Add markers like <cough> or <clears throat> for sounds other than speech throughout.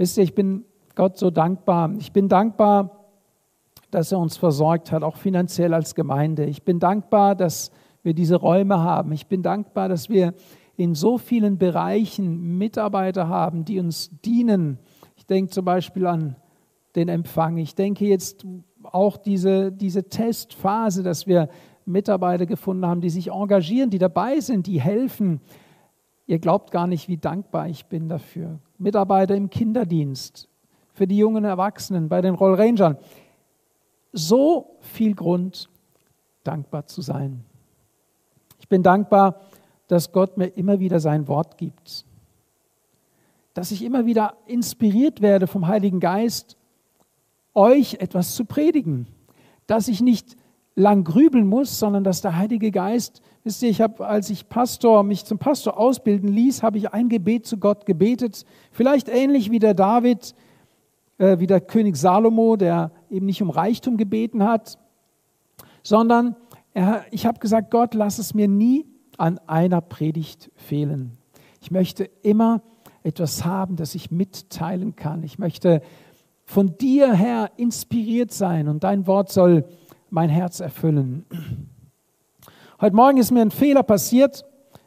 Wisst ihr, ich bin Gott so dankbar. Ich bin dankbar, dass er uns versorgt hat, auch finanziell als Gemeinde. Ich bin dankbar, dass wir diese Räume haben. Ich bin dankbar, dass wir in so vielen Bereichen Mitarbeiter haben, die uns dienen. Ich denke zum Beispiel an den Empfang. Ich denke jetzt auch diese, diese Testphase, dass wir Mitarbeiter gefunden haben, die sich engagieren, die dabei sind, die helfen. Ihr glaubt gar nicht, wie dankbar ich bin dafür. Mitarbeiter im Kinderdienst, für die jungen Erwachsenen, bei den Rollrangern. So viel Grund, dankbar zu sein. Ich bin dankbar, dass Gott mir immer wieder sein Wort gibt. Dass ich immer wieder inspiriert werde vom Heiligen Geist, euch etwas zu predigen. Dass ich nicht lang grübeln muss, sondern dass der Heilige Geist, wisst ihr, ich habe, als ich Pastor, mich zum Pastor ausbilden ließ, habe ich ein Gebet zu Gott gebetet, vielleicht ähnlich wie der David, äh, wie der König Salomo, der eben nicht um Reichtum gebeten hat, sondern er, ich habe gesagt, Gott, lass es mir nie an einer Predigt fehlen. Ich möchte immer etwas haben, das ich mitteilen kann. Ich möchte von dir her inspiriert sein und dein Wort soll mein Herz erfüllen. Heute Morgen ist mir ein Fehler passiert.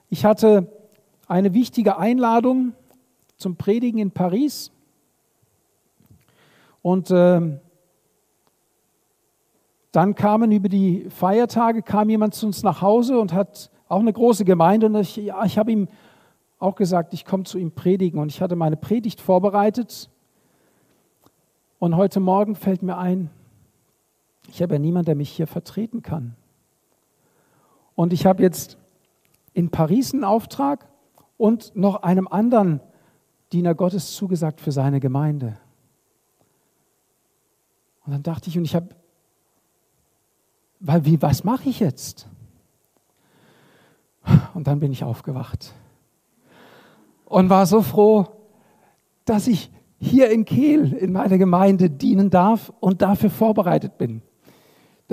Ich hatte eine wichtige Einladung zum Predigen in Paris. Und äh, dann kamen über die Feiertage, kam jemand zu uns nach Hause und hat auch eine große Gemeinde. Und ich, ja, ich habe ihm auch gesagt, ich komme zu ihm predigen. Und ich hatte meine Predigt vorbereitet. Und heute Morgen fällt mir ein, ich habe ja niemanden, der mich hier vertreten kann. Und ich habe jetzt in Paris einen Auftrag und noch einem anderen Diener Gottes zugesagt für seine Gemeinde. Und dann dachte ich, und ich habe, weil wie, was mache ich jetzt? Und dann bin ich aufgewacht und war so froh, dass ich hier in Kehl in meiner Gemeinde dienen darf und dafür vorbereitet bin.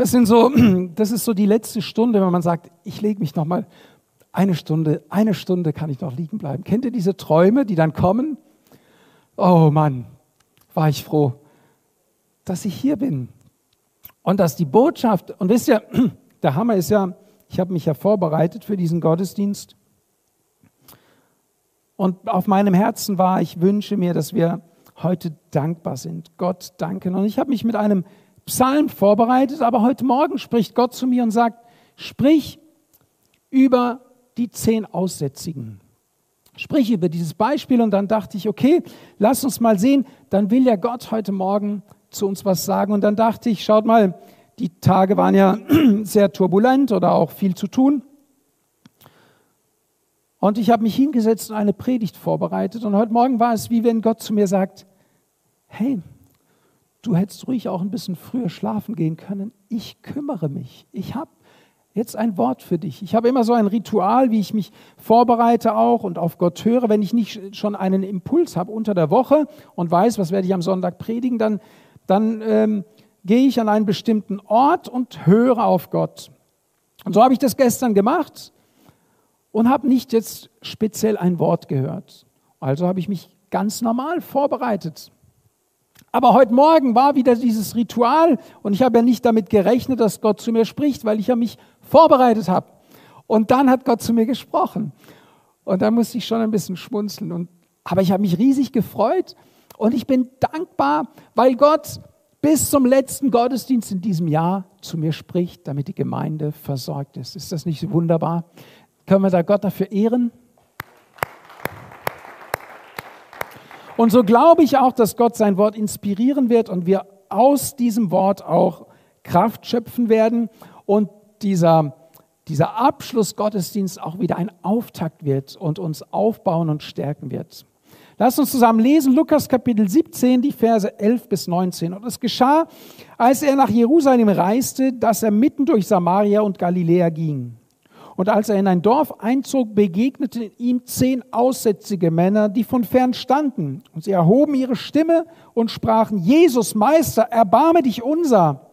Das, sind so, <clears throat> das ist so die letzte Stunde, wenn man sagt, ich lege mich noch mal eine Stunde, eine Stunde kann ich noch liegen bleiben. Kennt ihr diese Träume, die dann kommen? Oh Mann, war ich froh, dass ich hier bin. Und dass die Botschaft, und wisst ihr, <clears throat> der Hammer ist ja, ich habe mich ja vorbereitet für diesen Gottesdienst. Und auf meinem Herzen war, ich wünsche mir, dass wir heute dankbar sind, Gott danken. Und ich habe mich mit einem Psalm vorbereitet, aber heute Morgen spricht Gott zu mir und sagt, sprich über die zehn Aussätzigen. Sprich über dieses Beispiel und dann dachte ich, okay, lass uns mal sehen, dann will ja Gott heute Morgen zu uns was sagen. Und dann dachte ich, schaut mal, die Tage waren ja <clears throat> sehr turbulent oder auch viel zu tun. Und ich habe mich hingesetzt und eine Predigt vorbereitet. Und heute Morgen war es wie wenn Gott zu mir sagt, hey, du hättest ruhig auch ein bisschen früher schlafen gehen können. Ich kümmere mich. Ich habe jetzt ein Wort für dich. Ich habe immer so ein Ritual, wie ich mich vorbereite auch und auf Gott höre. Wenn ich nicht schon einen Impuls habe unter der Woche und weiß, was werde ich am Sonntag predigen, dann, dann ähm, gehe ich an einen bestimmten Ort und höre auf Gott. Und so habe ich das gestern gemacht und habe nicht jetzt speziell ein Wort gehört. Also habe ich mich ganz normal vorbereitet. Aber heute Morgen war wieder dieses Ritual und ich habe ja nicht damit gerechnet, dass Gott zu mir spricht, weil ich ja mich vorbereitet habe. Und dann hat Gott zu mir gesprochen. Und da musste ich schon ein bisschen schmunzeln. Und, aber ich habe mich riesig gefreut und ich bin dankbar, weil Gott bis zum letzten Gottesdienst in diesem Jahr zu mir spricht, damit die Gemeinde versorgt ist. Ist das nicht wunderbar? Können wir da Gott dafür ehren? Und so glaube ich auch, dass Gott sein Wort inspirieren wird und wir aus diesem Wort auch Kraft schöpfen werden und dieser, dieser Abschluss Gottesdienst auch wieder ein Auftakt wird und uns aufbauen und stärken wird. Lass uns zusammen lesen, Lukas Kapitel 17, die Verse 11 bis 19. Und es geschah, als er nach Jerusalem reiste, dass er mitten durch Samaria und Galiläa ging. Und als er in ein Dorf einzog, begegneten ihm zehn aussätzige Männer, die von fern standen. Und sie erhoben ihre Stimme und sprachen, Jesus, Meister, erbarme dich unser.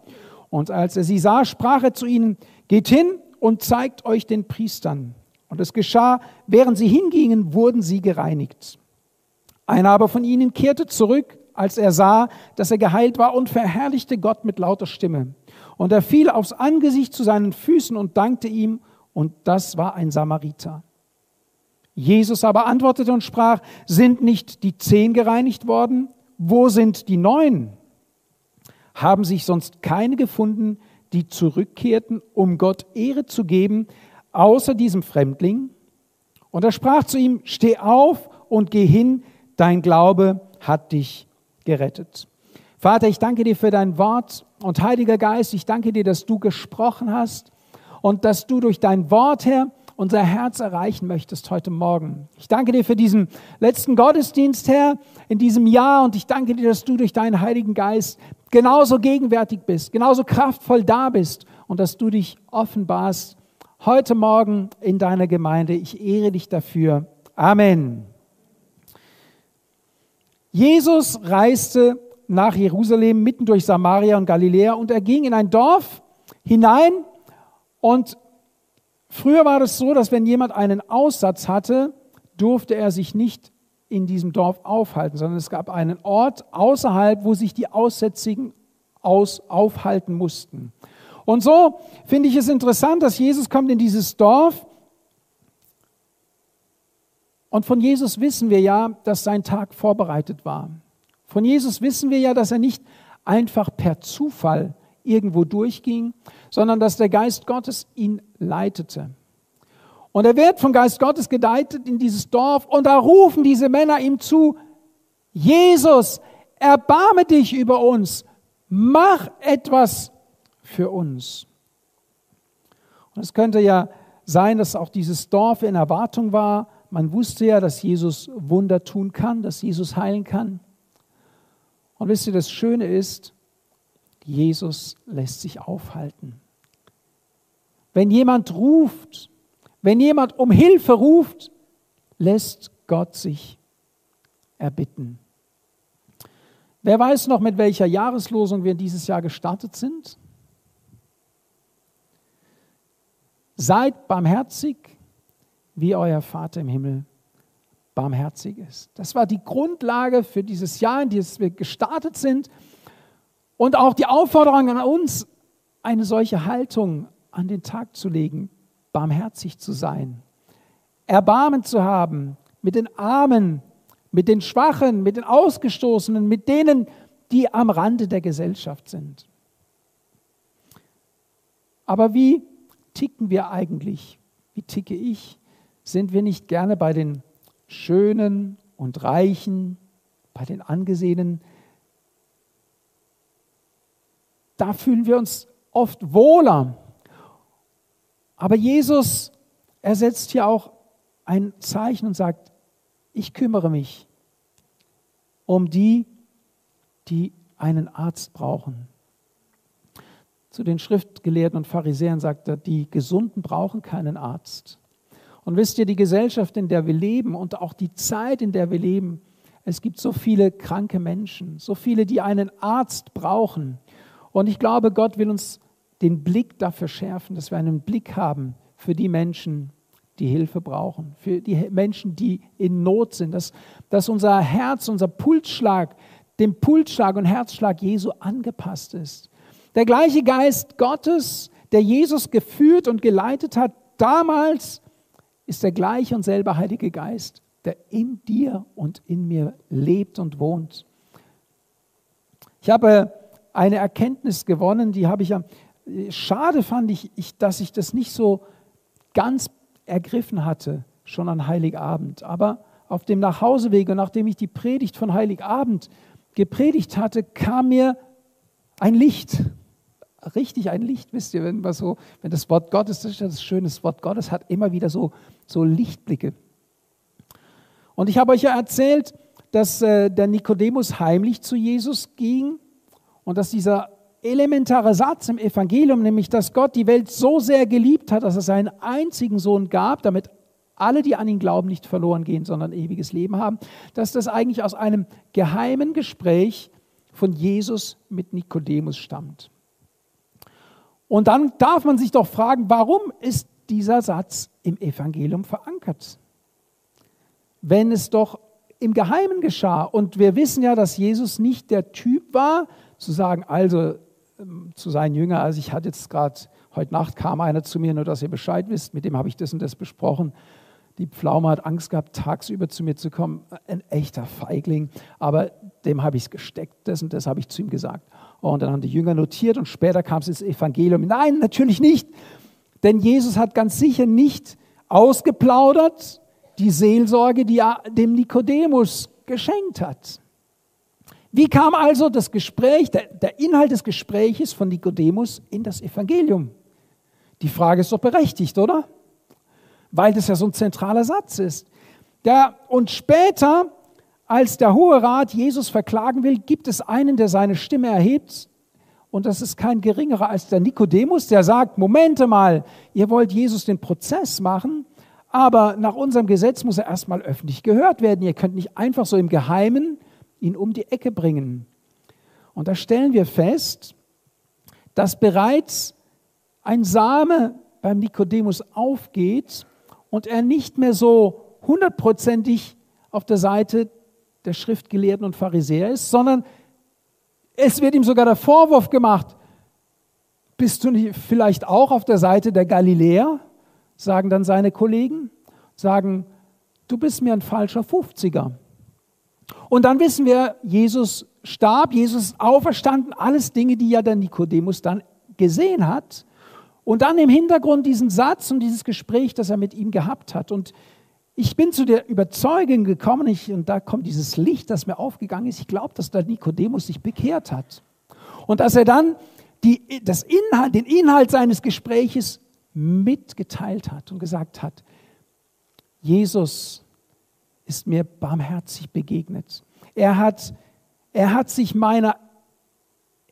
Und als er sie sah, sprach er zu ihnen, geht hin und zeigt euch den Priestern. Und es geschah, während sie hingingen, wurden sie gereinigt. Einer aber von ihnen kehrte zurück, als er sah, dass er geheilt war und verherrlichte Gott mit lauter Stimme. Und er fiel aufs Angesicht zu seinen Füßen und dankte ihm, und das war ein Samariter. Jesus aber antwortete und sprach, sind nicht die zehn gereinigt worden? Wo sind die neun? Haben sich sonst keine gefunden, die zurückkehrten, um Gott Ehre zu geben, außer diesem Fremdling? Und er sprach zu ihm, steh auf und geh hin, dein Glaube hat dich gerettet. Vater, ich danke dir für dein Wort und Heiliger Geist, ich danke dir, dass du gesprochen hast und dass du durch dein Wort, Herr, unser Herz erreichen möchtest heute Morgen. Ich danke dir für diesen letzten Gottesdienst, Herr, in diesem Jahr und ich danke dir, dass du durch deinen Heiligen Geist genauso gegenwärtig bist, genauso kraftvoll da bist und dass du dich offenbarst heute Morgen in deiner Gemeinde. Ich ehre dich dafür. Amen. Jesus reiste nach Jerusalem mitten durch Samaria und Galiläa und er ging in ein Dorf hinein und früher war es so, dass wenn jemand einen Aussatz hatte, durfte er sich nicht in diesem Dorf aufhalten, sondern es gab einen Ort außerhalb, wo sich die Aussätzigen aus, aufhalten mussten. Und so finde ich es interessant, dass Jesus kommt in dieses Dorf und von Jesus wissen wir ja, dass sein Tag vorbereitet war. Von Jesus wissen wir ja, dass er nicht einfach per Zufall irgendwo durchging, sondern dass der Geist Gottes ihn leitete. Und er wird vom Geist Gottes geleitet in dieses Dorf und da rufen diese Männer ihm zu, Jesus, erbarme dich über uns, mach etwas für uns. Und es könnte ja sein, dass auch dieses Dorf in Erwartung war. Man wusste ja, dass Jesus Wunder tun kann, dass Jesus heilen kann. Und wisst ihr, das Schöne ist, Jesus lässt sich aufhalten. Wenn jemand ruft, wenn jemand um Hilfe ruft, lässt Gott sich erbitten. Wer weiß noch, mit welcher Jahreslosung wir dieses Jahr gestartet sind? Seid barmherzig, wie euer Vater im Himmel barmherzig ist. Das war die Grundlage für dieses Jahr, in das wir gestartet sind. Und auch die Aufforderung an uns, eine solche Haltung an den Tag zu legen, barmherzig zu sein, Erbarmen zu haben mit den Armen, mit den Schwachen, mit den Ausgestoßenen, mit denen, die am Rande der Gesellschaft sind. Aber wie ticken wir eigentlich? Wie ticke ich? Sind wir nicht gerne bei den Schönen und Reichen, bei den Angesehenen, da fühlen wir uns oft wohler. Aber Jesus, er setzt hier auch ein Zeichen und sagt, ich kümmere mich um die, die einen Arzt brauchen. Zu den Schriftgelehrten und Pharisäern sagt er, die Gesunden brauchen keinen Arzt. Und wisst ihr, die Gesellschaft, in der wir leben und auch die Zeit, in der wir leben, es gibt so viele kranke Menschen, so viele, die einen Arzt brauchen. Und ich glaube, Gott will uns den Blick dafür schärfen, dass wir einen Blick haben für die Menschen, die Hilfe brauchen, für die Menschen, die in Not sind, dass, dass unser Herz, unser Pulsschlag dem Pulsschlag und Herzschlag Jesu angepasst ist. Der gleiche Geist Gottes, der Jesus geführt und geleitet hat, damals ist der gleiche und selbe Heilige Geist, der in dir und in mir lebt und wohnt. Ich habe eine Erkenntnis gewonnen, die habe ich ja, schade fand ich, ich, dass ich das nicht so ganz ergriffen hatte, schon an Heiligabend. Aber auf dem Nachhauseweg und nachdem ich die Predigt von Heiligabend gepredigt hatte, kam mir ein Licht richtig ein Licht, wisst ihr, wenn, so, wenn das Wort Gottes, das ist das schöne Wort Gottes, hat immer wieder so so Lichtblicke. Und ich habe euch ja erzählt, dass äh, der Nikodemus heimlich zu Jesus ging und dass dieser elementare Satz im Evangelium, nämlich dass Gott die Welt so sehr geliebt hat, dass er seinen einzigen Sohn gab, damit alle, die an ihn glauben, nicht verloren gehen, sondern ewiges Leben haben, dass das eigentlich aus einem geheimen Gespräch von Jesus mit Nikodemus stammt. Und dann darf man sich doch fragen, warum ist dieser Satz im Evangelium verankert. Wenn es doch im Geheimen geschah. Und wir wissen ja, dass Jesus nicht der Typ war, zu sagen, also ähm, zu seinen Jüngern, also ich hatte jetzt gerade, heute Nacht kam einer zu mir, nur dass ihr Bescheid wisst, mit dem habe ich das und das besprochen. Die Pflaume hat Angst gehabt, tagsüber zu mir zu kommen. Ein echter Feigling. Aber dem habe ich es gesteckt, das und das habe ich zu ihm gesagt. Und dann haben die Jünger notiert und später kam es ins Evangelium. Nein, natürlich nicht. Denn Jesus hat ganz sicher nicht ausgeplaudert die Seelsorge, die er dem Nikodemus geschenkt hat. Wie kam also das Gespräch, der, der Inhalt des Gespräches von Nikodemus in das Evangelium? Die Frage ist doch berechtigt, oder? Weil das ja so ein zentraler Satz ist. Der, und später, als der Hohe Rat Jesus verklagen will, gibt es einen, der seine Stimme erhebt. Und das ist kein geringerer als der Nikodemus, der sagt, Momente mal, ihr wollt Jesus den Prozess machen, aber nach unserem Gesetz muss er erstmal öffentlich gehört werden. Ihr könnt nicht einfach so im Geheimen ihn um die Ecke bringen. Und da stellen wir fest, dass bereits ein Same beim Nikodemus aufgeht und er nicht mehr so hundertprozentig auf der Seite der Schriftgelehrten und Pharisäer ist, sondern es wird ihm sogar der Vorwurf gemacht, bist du nicht vielleicht auch auf der Seite der Galiläer? Sagen dann seine Kollegen, sagen, du bist mir ein falscher 50er. Und dann wissen wir, Jesus starb, Jesus ist auferstanden, alles Dinge, die ja der Nikodemus dann gesehen hat. Und dann im Hintergrund diesen Satz und dieses Gespräch, das er mit ihm gehabt hat. Und ich bin zu der Überzeugung gekommen, ich, und da kommt dieses Licht, das mir aufgegangen ist, ich glaube, dass der Nikodemus sich bekehrt hat. Und dass er dann die, das Inhalt, den Inhalt seines Gespräches mitgeteilt hat und gesagt hat, Jesus ist mir barmherzig begegnet. Er hat, er hat sich meiner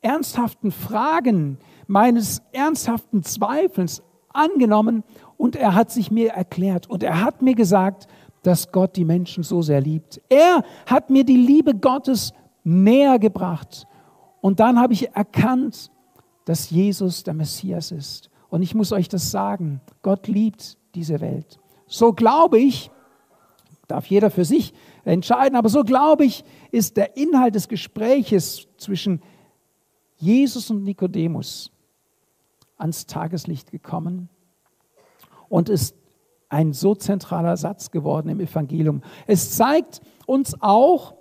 ernsthaften Fragen, meines ernsthaften Zweifels angenommen und er hat sich mir erklärt und er hat mir gesagt, dass Gott die Menschen so sehr liebt. Er hat mir die Liebe Gottes näher gebracht. Und dann habe ich erkannt, dass Jesus der Messias ist. Und ich muss euch das sagen, Gott liebt diese Welt. So glaube ich, darf jeder für sich entscheiden, aber so glaube ich, ist der Inhalt des Gespräches zwischen Jesus und Nikodemus ans Tageslicht gekommen und ist ein so zentraler Satz geworden im Evangelium. Es zeigt uns auch,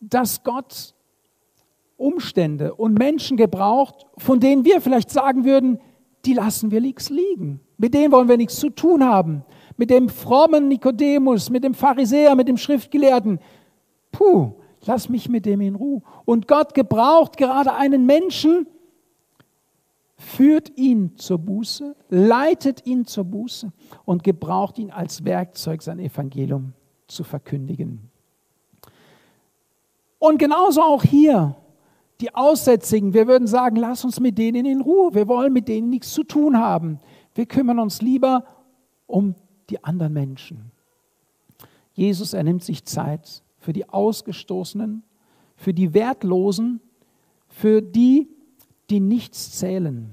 dass Gott Umstände und Menschen gebraucht, von denen wir vielleicht sagen würden, die lassen wir nichts liegen. Mit denen wollen wir nichts zu tun haben mit dem frommen Nikodemus, mit dem Pharisäer, mit dem Schriftgelehrten. Puh, lass mich mit dem in Ruhe. Und Gott gebraucht gerade einen Menschen, führt ihn zur Buße, leitet ihn zur Buße und gebraucht ihn als Werkzeug, sein Evangelium zu verkündigen. Und genauso auch hier, die Aussätzigen, wir würden sagen, lass uns mit denen in Ruhe, wir wollen mit denen nichts zu tun haben. Wir kümmern uns lieber um die anderen Menschen. Jesus, er nimmt sich Zeit für die Ausgestoßenen, für die Wertlosen, für die, die nichts zählen.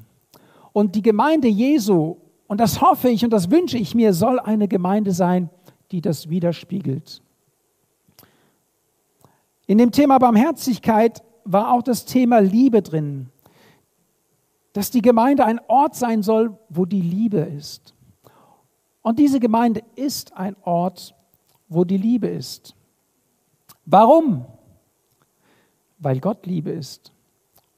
Und die Gemeinde Jesu, und das hoffe ich und das wünsche ich mir, soll eine Gemeinde sein, die das widerspiegelt. In dem Thema Barmherzigkeit war auch das Thema Liebe drin, dass die Gemeinde ein Ort sein soll, wo die Liebe ist. Und diese Gemeinde ist ein Ort, wo die Liebe ist. Warum? Weil Gott Liebe ist.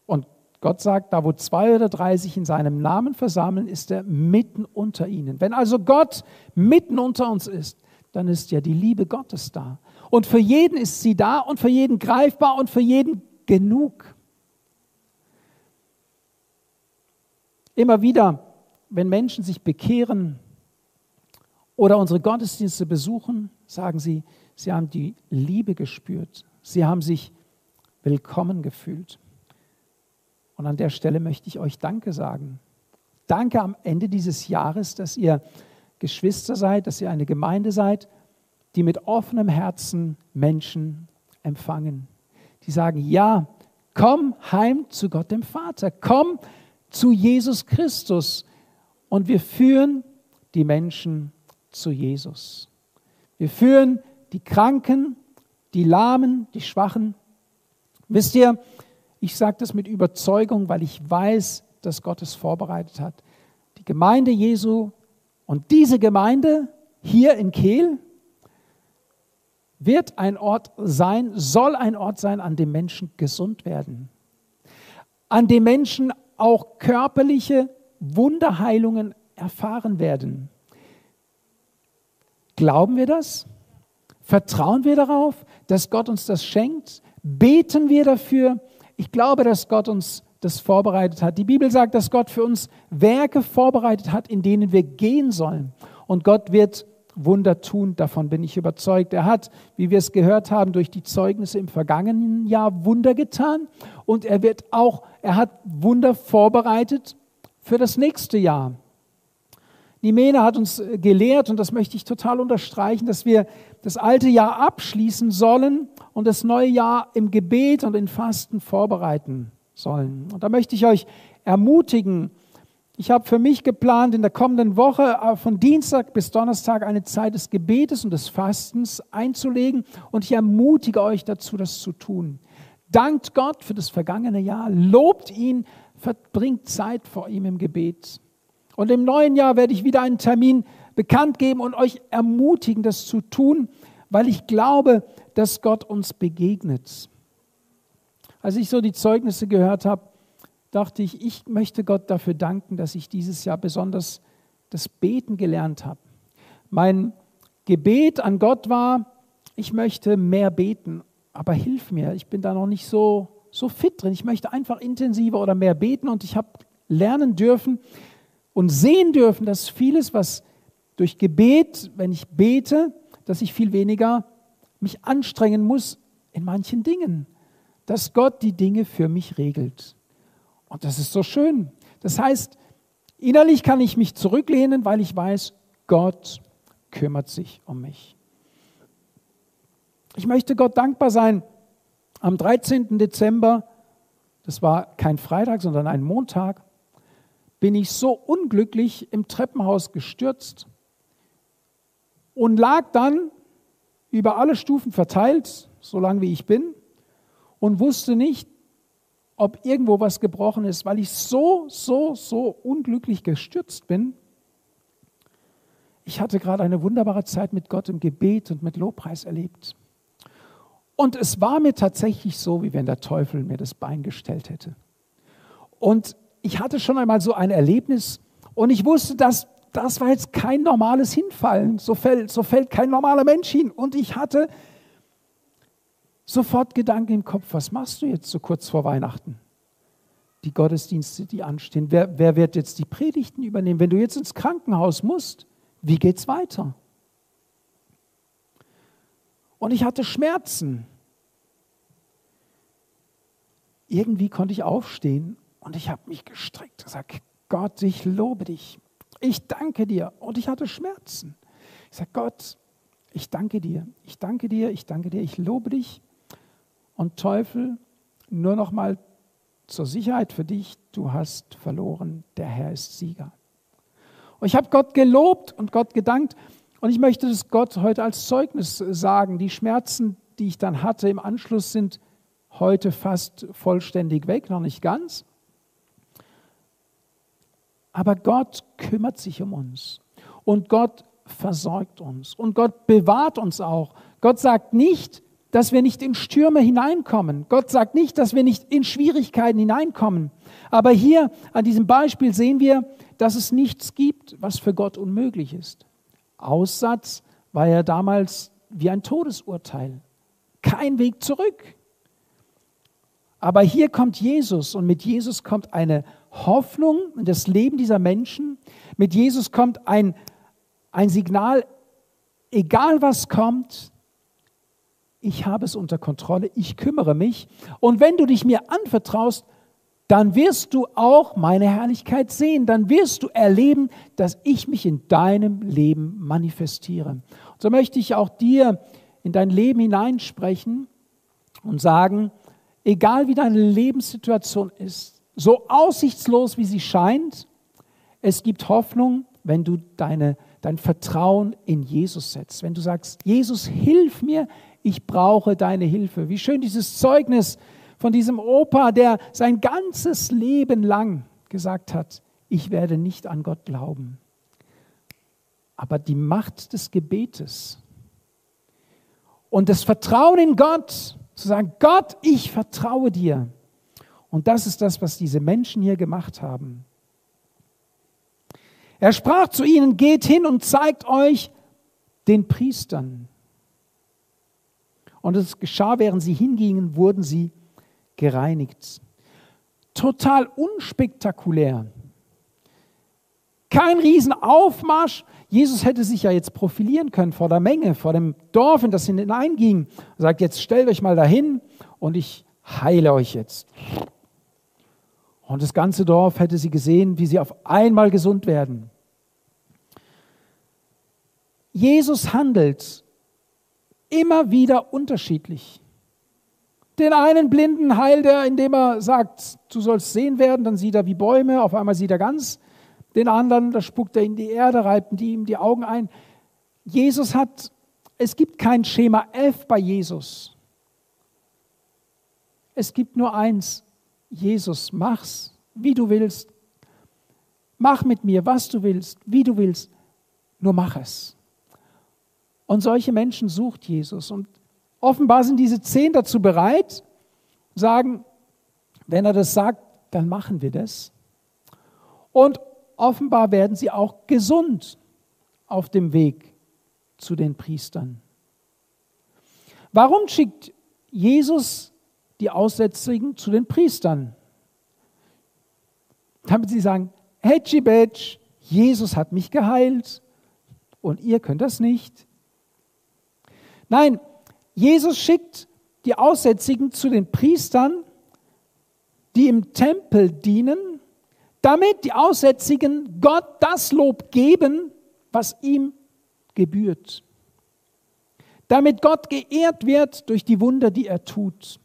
Und Gott sagt, da wo zwei oder drei sich in seinem Namen versammeln, ist er mitten unter ihnen. Wenn also Gott mitten unter uns ist, dann ist ja die Liebe Gottes da. Und für jeden ist sie da und für jeden greifbar und für jeden genug. Immer wieder, wenn Menschen sich bekehren, oder unsere Gottesdienste besuchen, sagen sie, sie haben die Liebe gespürt. Sie haben sich willkommen gefühlt. Und an der Stelle möchte ich euch Danke sagen. Danke am Ende dieses Jahres, dass ihr Geschwister seid, dass ihr eine Gemeinde seid, die mit offenem Herzen Menschen empfangen. Die sagen, ja, komm heim zu Gott dem Vater, komm zu Jesus Christus. Und wir führen die Menschen zu Jesus. Wir führen die Kranken, die Lahmen, die Schwachen. Wisst ihr, ich sage das mit Überzeugung, weil ich weiß, dass Gott es vorbereitet hat. Die Gemeinde Jesu und diese Gemeinde hier in Kehl wird ein Ort sein, soll ein Ort sein, an dem Menschen gesund werden, an dem Menschen auch körperliche Wunderheilungen erfahren werden. Glauben wir das? Vertrauen wir darauf, dass Gott uns das schenkt? Beten wir dafür? Ich glaube, dass Gott uns das vorbereitet hat. Die Bibel sagt, dass Gott für uns Werke vorbereitet hat, in denen wir gehen sollen. Und Gott wird Wunder tun, davon bin ich überzeugt. Er hat, wie wir es gehört haben, durch die Zeugnisse im vergangenen Jahr Wunder getan und er wird auch, er hat Wunder vorbereitet für das nächste Jahr. Nimene hat uns gelehrt, und das möchte ich total unterstreichen, dass wir das alte Jahr abschließen sollen und das neue Jahr im Gebet und in Fasten vorbereiten sollen. Und da möchte ich euch ermutigen, ich habe für mich geplant, in der kommenden Woche äh, von Dienstag bis Donnerstag eine Zeit des Gebetes und des Fastens einzulegen. Und ich ermutige euch dazu, das zu tun. Dankt Gott für das vergangene Jahr, lobt ihn, verbringt Zeit vor ihm im Gebet. Und im neuen Jahr werde ich wieder einen Termin bekannt geben und euch ermutigen, das zu tun, weil ich glaube, dass Gott uns begegnet. Als ich so die Zeugnisse gehört habe, dachte ich, ich möchte Gott dafür danken, dass ich dieses Jahr besonders das Beten gelernt habe. Mein Gebet an Gott war, ich möchte mehr beten, aber hilf mir, ich bin da noch nicht so, so fit drin. Ich möchte einfach intensiver oder mehr beten und ich habe lernen dürfen und sehen dürfen, dass vieles, was durch Gebet, wenn ich bete, dass ich viel weniger mich anstrengen muss in manchen Dingen, dass Gott die Dinge für mich regelt. Und das ist so schön. Das heißt, innerlich kann ich mich zurücklehnen, weil ich weiß, Gott kümmert sich um mich. Ich möchte Gott dankbar sein. Am 13. Dezember, das war kein Freitag, sondern ein Montag, bin ich so unglücklich im Treppenhaus gestürzt und lag dann über alle Stufen verteilt, so lang wie ich bin, und wusste nicht, ob irgendwo was gebrochen ist, weil ich so, so, so unglücklich gestürzt bin. Ich hatte gerade eine wunderbare Zeit mit Gott im Gebet und mit Lobpreis erlebt. Und es war mir tatsächlich so, wie wenn der Teufel mir das Bein gestellt hätte. Und ich hatte schon einmal so ein Erlebnis und ich wusste, dass das war jetzt kein normales Hinfallen. So fällt, so fällt kein normaler Mensch hin. Und ich hatte sofort Gedanken im Kopf, was machst du jetzt so kurz vor Weihnachten? Die Gottesdienste, die anstehen. Wer, wer wird jetzt die Predigten übernehmen? Wenn du jetzt ins Krankenhaus musst, wie geht's weiter? Und ich hatte Schmerzen. Irgendwie konnte ich aufstehen und ich habe mich gestreckt und gesagt, Gott, ich lobe dich. Ich danke dir. Und ich hatte Schmerzen. Ich sage, Gott, ich danke dir. Ich danke dir, ich danke dir, ich lobe dich. Und Teufel, nur noch mal zur Sicherheit für dich, du hast verloren, der Herr ist Sieger. Und ich habe Gott gelobt und Gott gedankt und ich möchte das Gott heute als Zeugnis sagen. Die Schmerzen, die ich dann hatte im Anschluss, sind heute fast vollständig weg, noch nicht ganz. Aber Gott kümmert sich um uns und Gott versorgt uns und Gott bewahrt uns auch. Gott sagt nicht, dass wir nicht in Stürme hineinkommen. Gott sagt nicht, dass wir nicht in Schwierigkeiten hineinkommen. Aber hier an diesem Beispiel sehen wir, dass es nichts gibt, was für Gott unmöglich ist. Aussatz war ja damals wie ein Todesurteil. Kein Weg zurück. Aber hier kommt Jesus und mit Jesus kommt eine Hoffnung in das Leben dieser Menschen. Mit Jesus kommt ein, ein Signal, egal was kommt, ich habe es unter Kontrolle, ich kümmere mich. Und wenn du dich mir anvertraust, dann wirst du auch meine Herrlichkeit sehen. Dann wirst du erleben, dass ich mich in deinem Leben manifestiere. Und so möchte ich auch dir in dein Leben hineinsprechen und sagen, egal wie deine Lebenssituation ist, so aussichtslos wie sie scheint, es gibt Hoffnung, wenn du deine, dein Vertrauen in Jesus setzt. Wenn du sagst, Jesus, hilf mir, ich brauche deine Hilfe. Wie schön dieses Zeugnis von diesem Opa, der sein ganzes Leben lang gesagt hat, ich werde nicht an Gott glauben. Aber die Macht des Gebetes und das Vertrauen in Gott, zu sagen, Gott, ich vertraue dir. Und das ist das, was diese Menschen hier gemacht haben. Er sprach zu ihnen, geht hin und zeigt euch den Priestern. Und es geschah, während sie hingingen, wurden sie gereinigt. Total unspektakulär. Kein Riesenaufmarsch. Jesus hätte sich ja jetzt profilieren können vor der Menge, vor dem Dorf, in das hineinging. Er sagt, jetzt stellt euch mal dahin und ich heile euch jetzt. Und das ganze Dorf hätte sie gesehen, wie sie auf einmal gesund werden. Jesus handelt immer wieder unterschiedlich. Den einen Blinden heilt er, indem er sagt, du sollst sehen werden, dann sieht er wie Bäume, auf einmal sieht er ganz. Den anderen, da spuckt er in die Erde, reibt ihm die Augen ein. Jesus hat, es gibt kein Schema F bei Jesus. Es gibt nur eins, Jesus, mach's, wie du willst. Mach mit mir, was du willst, wie du willst, nur mach es. Und solche Menschen sucht Jesus. Und offenbar sind diese zehn dazu bereit, sagen, wenn er das sagt, dann machen wir das. Und offenbar werden sie auch gesund auf dem Weg zu den Priestern. Warum schickt Jesus die Aussätzigen zu den Priestern? Damit sie sagen, Hedgy Badge, Jesus hat mich geheilt und ihr könnt das nicht. Nein, Jesus schickt die Aussätzigen zu den Priestern, die im Tempel dienen, damit die Aussätzigen Gott das Lob geben, was ihm gebührt. Damit Gott geehrt wird durch die Wunder, die er tut.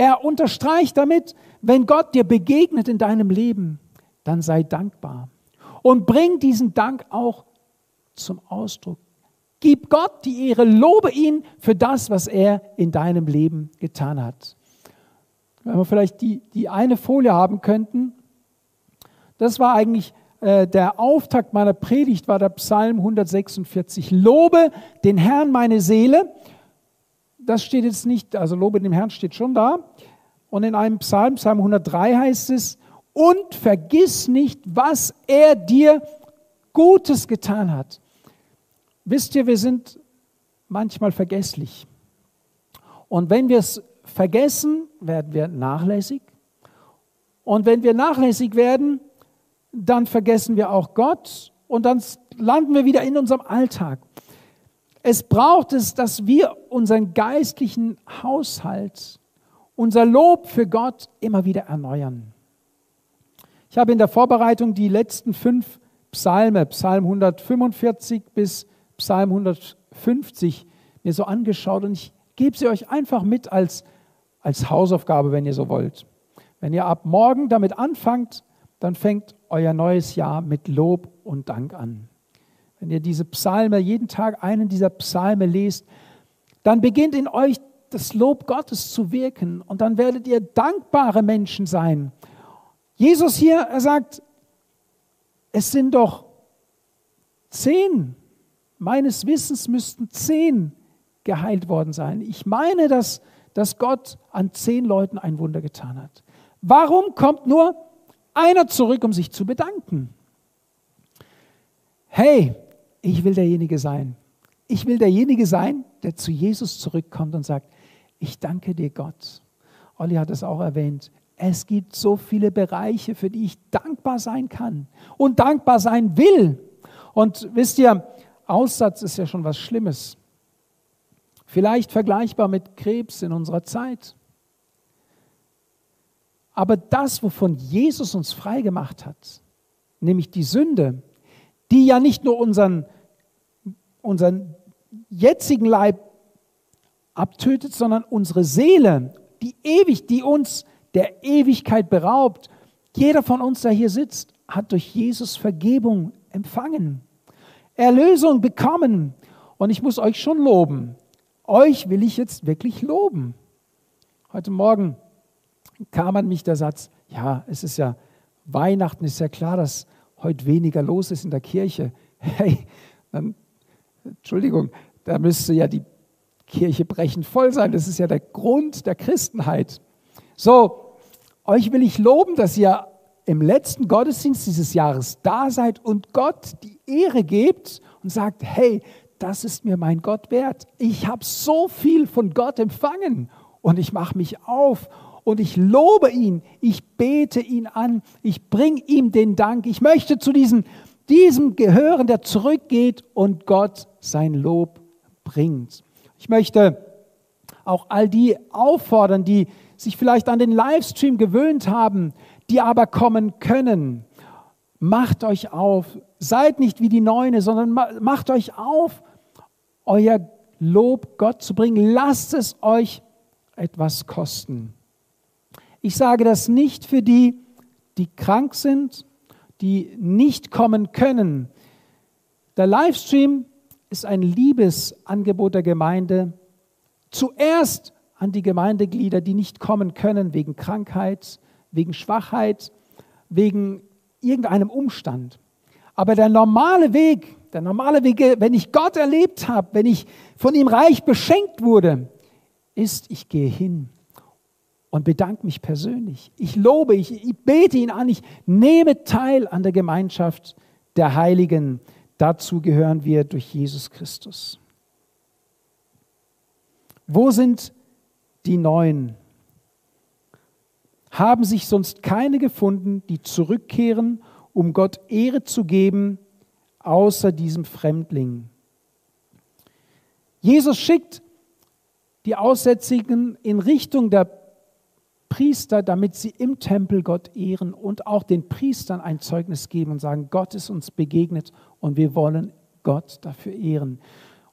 Er unterstreicht damit, wenn Gott dir begegnet in deinem Leben, dann sei dankbar. Und bring diesen Dank auch zum Ausdruck. Gib Gott die Ehre, lobe ihn für das, was er in deinem Leben getan hat. Wenn wir vielleicht die, die eine Folie haben könnten, das war eigentlich äh, der Auftakt meiner Predigt, war der Psalm 146. Lobe den Herrn meine Seele. Das steht jetzt nicht, also Lobe den Herrn steht schon da. Und in einem Psalm, Psalm 103 heißt es, und vergiss nicht, was er dir Gutes getan hat. Wisst ihr, wir sind manchmal vergesslich. Und wenn wir es vergessen, werden wir nachlässig. Und wenn wir nachlässig werden, dann vergessen wir auch Gott und dann landen wir wieder in unserem Alltag. Es braucht es, dass wir unseren geistlichen Haushalt, unser Lob für Gott immer wieder erneuern. Ich habe in der Vorbereitung die letzten fünf Psalme, Psalm 145 bis Psalm 150 mir so angeschaut und ich gebe sie euch einfach mit als, als Hausaufgabe, wenn ihr so wollt. Wenn ihr ab morgen damit anfangt, dann fängt euer neues Jahr mit Lob und Dank an. Wenn ihr diese Psalme, jeden Tag einen dieser Psalme lest, dann beginnt in euch das Lob Gottes zu wirken und dann werdet ihr dankbare Menschen sein. Jesus hier, er sagt, es sind doch zehn meines Wissens müssten zehn geheilt worden sein. Ich meine, dass, dass Gott an zehn Leuten ein Wunder getan hat. Warum kommt nur einer zurück, um sich zu bedanken? Hey, ich will derjenige sein. Ich will derjenige sein, der zu Jesus zurückkommt und sagt, ich danke dir Gott. Olli hat es auch erwähnt. Es gibt so viele Bereiche, für die ich dankbar sein kann und dankbar sein will. Und wisst ihr, Aussatz ist ja schon was Schlimmes. Vielleicht vergleichbar mit Krebs in unserer Zeit. Aber das, wovon Jesus uns frei gemacht hat, nämlich die Sünde, die ja nicht nur unseren, unseren jetzigen Leib abtötet, sondern unsere Seele, die ewig, die uns der Ewigkeit beraubt. Jeder von uns, der hier sitzt, hat durch Jesus Vergebung empfangen. Erlösung bekommen. Und ich muss euch schon loben. Euch will ich jetzt wirklich loben. Heute Morgen kam an mich der Satz, ja, es ist ja Weihnachten, ist ja klar, dass heute weniger los ist in der Kirche. Hey, dann, Entschuldigung, da müsste ja die Kirche brechend voll sein. Das ist ja der Grund der Christenheit. So, euch will ich loben, dass ihr im letzten Gottesdienst dieses Jahres da seid und Gott die Ehre gebt und sagt, hey, das ist mir mein Gott wert. Ich habe so viel von Gott empfangen und ich mache mich auf und ich lobe ihn, ich bete ihn an, ich bringe ihm den Dank. Ich möchte zu diesem, diesem gehören, der zurückgeht und Gott sein Lob bringt. Ich möchte auch all die auffordern, die sich vielleicht an den Livestream gewöhnt haben, die aber kommen können. Macht euch auf, seid nicht wie die Neune, sondern macht euch auf, euer Lob Gott zu bringen. Lasst es euch etwas kosten. Ich sage das nicht für die, die krank sind, die nicht kommen können. Der Livestream ist ein Liebesangebot der Gemeinde. Zuerst an die Gemeindeglieder, die nicht kommen können wegen Krankheit, wegen Schwachheit, wegen irgendeinem Umstand. Aber der normale Weg, der normale Weg, wenn ich Gott erlebt habe, wenn ich von ihm reich beschenkt wurde, ist, ich gehe hin und bedanke mich persönlich. Ich lobe, ich, ich bete ihn an, ich nehme teil an der Gemeinschaft der Heiligen. Dazu gehören wir durch Jesus Christus. Wo sind die Neuen? Haben sich sonst keine gefunden, die zurückkehren, um Gott Ehre zu geben, außer diesem Fremdling? Jesus schickt die Aussätzigen in Richtung der Priester, damit sie im Tempel Gott ehren und auch den Priestern ein Zeugnis geben und sagen, Gott ist uns begegnet und wir wollen Gott dafür ehren.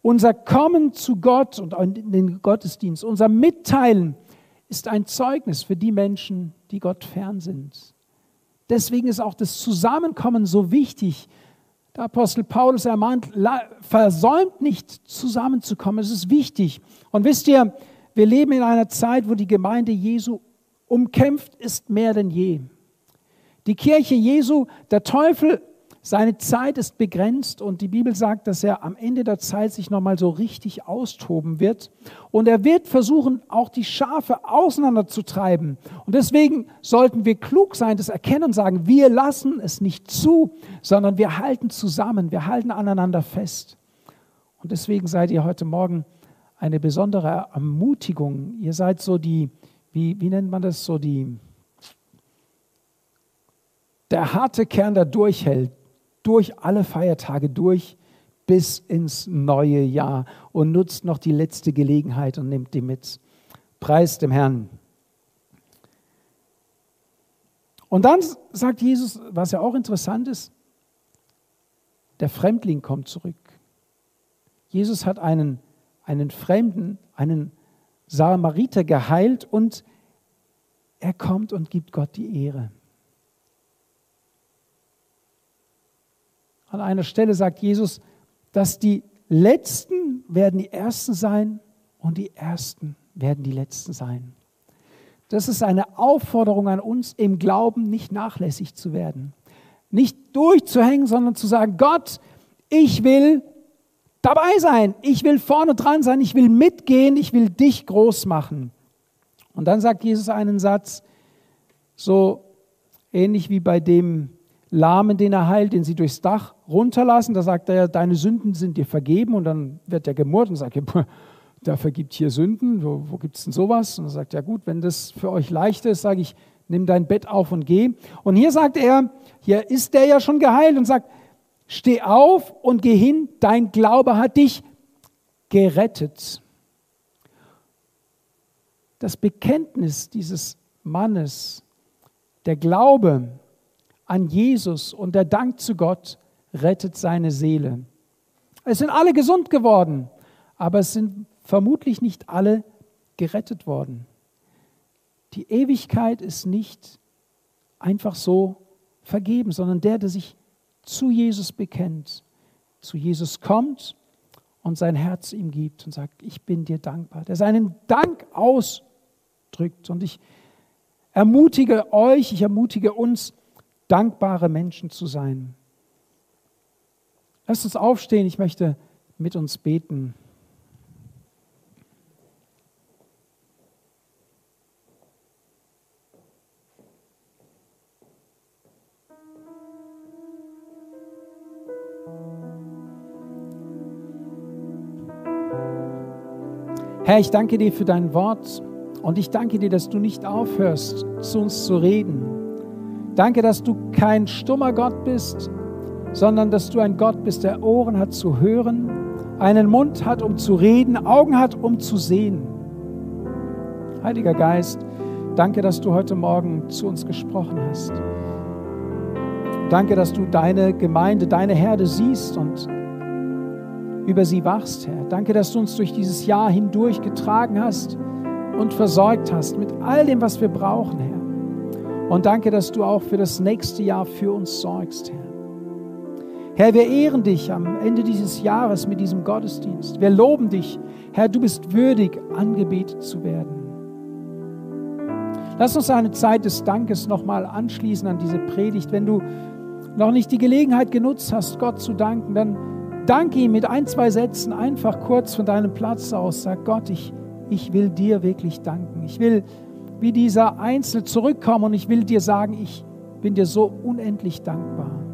Unser Kommen zu Gott und in den Gottesdienst, unser Mitteilen ist ein Zeugnis für die Menschen, die Gott fern sind. Deswegen ist auch das Zusammenkommen so wichtig. Der Apostel Paulus ermahnt, versäumt nicht zusammenzukommen. Es ist wichtig. Und wisst ihr, wir leben in einer Zeit, wo die Gemeinde Jesu umkämpft ist mehr denn je. Die Kirche Jesu, der Teufel, seine Zeit ist begrenzt und die Bibel sagt, dass er am Ende der Zeit sich nochmal so richtig austoben wird. Und er wird versuchen, auch die Schafe auseinanderzutreiben. Und deswegen sollten wir klug sein, das erkennen und sagen, wir lassen es nicht zu, sondern wir halten zusammen, wir halten aneinander fest. Und deswegen seid ihr heute Morgen eine besondere Ermutigung. Ihr seid so die, wie, wie nennt man das, so die, der harte Kern, der durchhält, durch alle Feiertage durch bis ins neue Jahr und nutzt noch die letzte Gelegenheit und nimmt die mit. Preis dem Herrn. Und dann sagt Jesus, was ja auch interessant ist, der Fremdling kommt zurück. Jesus hat einen, einen Fremden, einen Samariter geheilt und er kommt und gibt Gott die Ehre. An einer Stelle sagt Jesus, dass die Letzten werden die Ersten sein und die Ersten werden die Letzten sein. Das ist eine Aufforderung an uns, im Glauben nicht nachlässig zu werden. Nicht durchzuhängen, sondern zu sagen, Gott, ich will dabei sein. Ich will vorne dran sein. Ich will mitgehen. Ich will dich groß machen. Und dann sagt Jesus einen Satz, so ähnlich wie bei dem Lahmen, den er heilt, den sie durchs Dach runterlassen. Da sagt er, deine Sünden sind dir vergeben. Und dann wird er gemurrt und sagt, <laughs> der vergibt hier Sünden. Wo, wo gibt es denn sowas? Und er sagt, ja gut, wenn das für euch leicht ist, sage ich, nimm dein Bett auf und geh. Und hier sagt er, hier ist der ja schon geheilt und sagt, Steh auf und geh hin, dein Glaube hat dich gerettet. Das Bekenntnis dieses Mannes, der Glaube an Jesus und der Dank zu Gott rettet seine Seele. Es sind alle gesund geworden, aber es sind vermutlich nicht alle gerettet worden. Die Ewigkeit ist nicht einfach so vergeben, sondern der, der sich zu Jesus bekennt, zu Jesus kommt und sein Herz ihm gibt und sagt, ich bin dir dankbar. Der seinen Dank ausdrückt. Und ich ermutige euch, ich ermutige uns, dankbare Menschen zu sein. Lasst uns aufstehen, ich möchte mit uns beten. Herr, ich danke dir für dein Wort und ich danke dir, dass du nicht aufhörst, zu uns zu reden. Danke, dass du kein stummer Gott bist, sondern dass du ein Gott bist, der Ohren hat zu hören, einen Mund hat, um zu reden, Augen hat, um zu sehen. Heiliger Geist, danke, dass du heute Morgen zu uns gesprochen hast. Danke, dass du deine Gemeinde, deine Herde siehst und über sie wachst, Herr. Danke, dass du uns durch dieses Jahr hindurch getragen hast und versorgt hast mit all dem, was wir brauchen, Herr. Und danke, dass du auch für das nächste Jahr für uns sorgst, Herr. Herr, wir ehren dich am Ende dieses Jahres mit diesem Gottesdienst. Wir loben dich. Herr, du bist würdig, angebetet zu werden. Lass uns eine Zeit des Dankes nochmal anschließen an diese Predigt. Wenn du noch nicht die Gelegenheit genutzt hast, Gott zu danken, dann Danke ihm mit ein, zwei Sätzen einfach kurz von deinem Platz aus. Sag Gott, ich, ich will dir wirklich danken. Ich will wie dieser Einzel zurückkommen und ich will dir sagen, ich bin dir so unendlich dankbar.